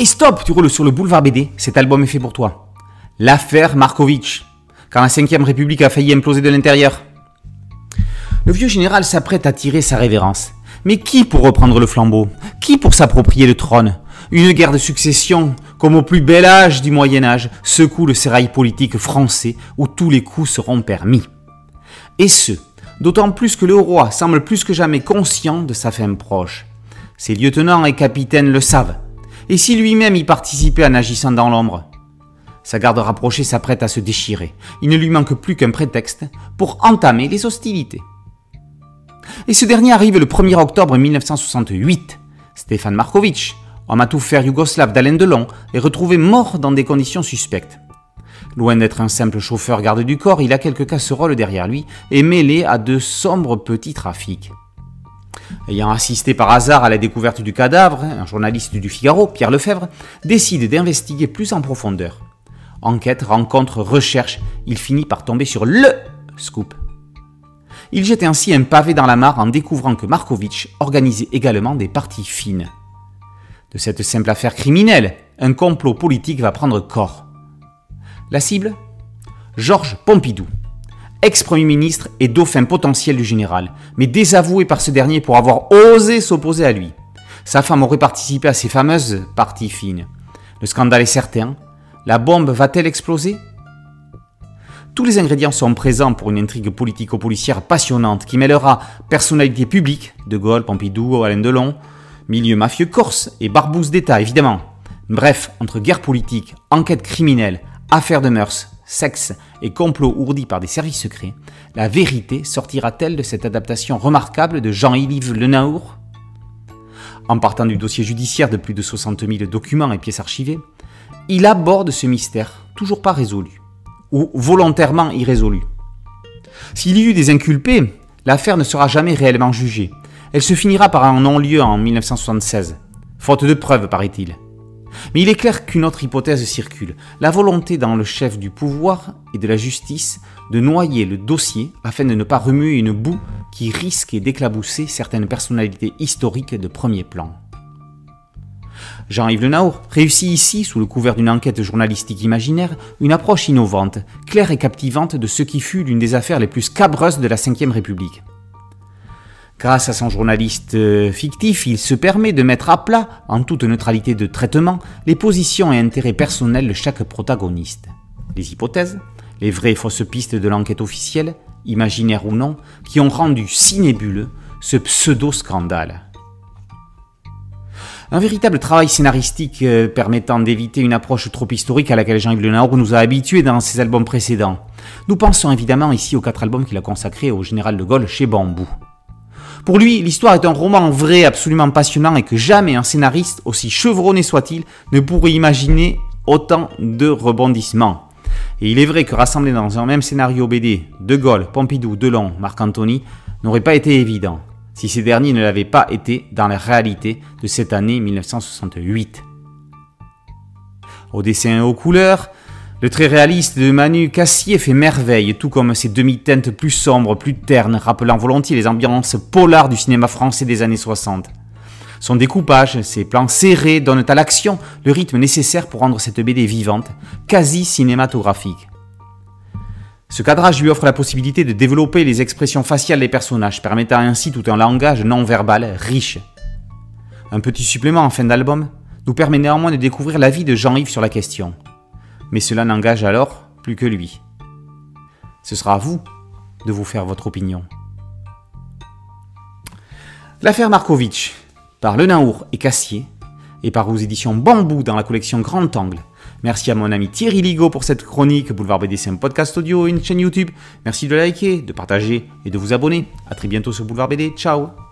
Et stop, tu roules sur le boulevard BD, cet album est fait pour toi. L'affaire Markovitch, quand la 5ème République a failli imploser de l'intérieur. Le vieux général s'apprête à tirer sa révérence. Mais qui pour reprendre le flambeau? Qui pour s'approprier le trône? Une guerre de succession, comme au plus bel âge du Moyen Âge, secoue le sérail politique français où tous les coups seront permis. Et ce, d'autant plus que le roi semble plus que jamais conscient de sa fin proche. Ses lieutenants et capitaines le savent. Et si lui-même y participait en agissant dans l'ombre? Sa garde rapprochée s'apprête à se déchirer. Il ne lui manque plus qu'un prétexte pour entamer les hostilités. Et ce dernier arrive le 1er octobre 1968. Stéphane Markovitch, homme à tout faire yougoslave d'Alain Delon, est retrouvé mort dans des conditions suspectes. Loin d'être un simple chauffeur garde du corps, il a quelques casseroles derrière lui et mêlé à de sombres petits trafics. Ayant assisté par hasard à la découverte du cadavre, un journaliste du Figaro, Pierre Lefebvre, décide d'investiguer plus en profondeur. Enquête, rencontre, recherche, il finit par tomber sur LE scoop. Il jette ainsi un pavé dans la mare en découvrant que Markovitch organisait également des parties fines. De cette simple affaire criminelle, un complot politique va prendre corps. La cible? Georges Pompidou, ex-premier ministre et dauphin potentiel du général, mais désavoué par ce dernier pour avoir osé s'opposer à lui. Sa femme aurait participé à ces fameuses parties fines. Le scandale est certain. La bombe va-t-elle exploser? Tous les ingrédients sont présents pour une intrigue politico-policière passionnante qui mêlera personnalité publique, De Gaulle, Pompidou, Alain Delon, milieu mafieux corse et barbouze d'État évidemment. Bref, entre guerre politique, enquête criminelle, affaires de mœurs, sexe et complot ourdi par des services secrets, la vérité sortira-t-elle de cette adaptation remarquable de Jean-Yves Lenaour En partant du dossier judiciaire de plus de 60 000 documents et pièces archivées, il aborde ce mystère toujours pas résolu, ou volontairement irrésolu. S'il y eut des inculpés, l'affaire ne sera jamais réellement jugée. Elle se finira par un non-lieu en 1976, faute de preuves, paraît-il. Mais il est clair qu'une autre hypothèse circule, la volonté dans le chef du pouvoir et de la justice de noyer le dossier afin de ne pas remuer une boue qui risquait d'éclabousser certaines personnalités historiques de premier plan. Jean-Yves Le Naour réussit ici, sous le couvert d'une enquête journalistique imaginaire, une approche innovante, claire et captivante de ce qui fut l'une des affaires les plus scabreuses de la Ve République. Grâce à son journaliste euh, fictif, il se permet de mettre à plat, en toute neutralité de traitement, les positions et intérêts personnels de chaque protagoniste. Les hypothèses, les vraies et fausses pistes de l'enquête officielle, imaginaires ou non, qui ont rendu si nébuleux ce pseudo-scandale. Un véritable travail scénaristique euh, permettant d'éviter une approche trop historique à laquelle Jean-Yves Le Naour nous a habitués dans ses albums précédents. Nous pensons évidemment ici aux quatre albums qu'il a consacrés au général de Gaulle chez Bambou. Pour lui, l'histoire est un roman vrai, absolument passionnant et que jamais un scénariste, aussi chevronné soit-il, ne pourrait imaginer autant de rebondissements. Et il est vrai que rassembler dans un même scénario BD De Gaulle, Pompidou, Delon, Marc Antony n'aurait pas été évident, si ces derniers ne l'avaient pas été dans la réalité de cette année 1968. Au dessin et aux couleurs, le trait réaliste de Manu Cassier fait merveille, tout comme ses demi-teintes plus sombres, plus ternes, rappelant volontiers les ambiances polars du cinéma français des années 60. Son découpage, ses plans serrés donnent à l'action le rythme nécessaire pour rendre cette BD vivante, quasi cinématographique. Ce cadrage lui offre la possibilité de développer les expressions faciales des personnages, permettant ainsi tout un langage non verbal riche. Un petit supplément en fin d'album nous permet néanmoins de découvrir l'avis de Jean-Yves sur la question mais cela n'engage alors plus que lui. Ce sera à vous de vous faire votre opinion. L'affaire Markovitch, par Le Naour et Cassier, et par vos éditions Bambou dans la collection Grand Angle. Merci à mon ami Thierry Ligo pour cette chronique. Boulevard BD, c'est un podcast audio et une chaîne YouTube. Merci de liker, de partager et de vous abonner. A très bientôt sur Boulevard BD. Ciao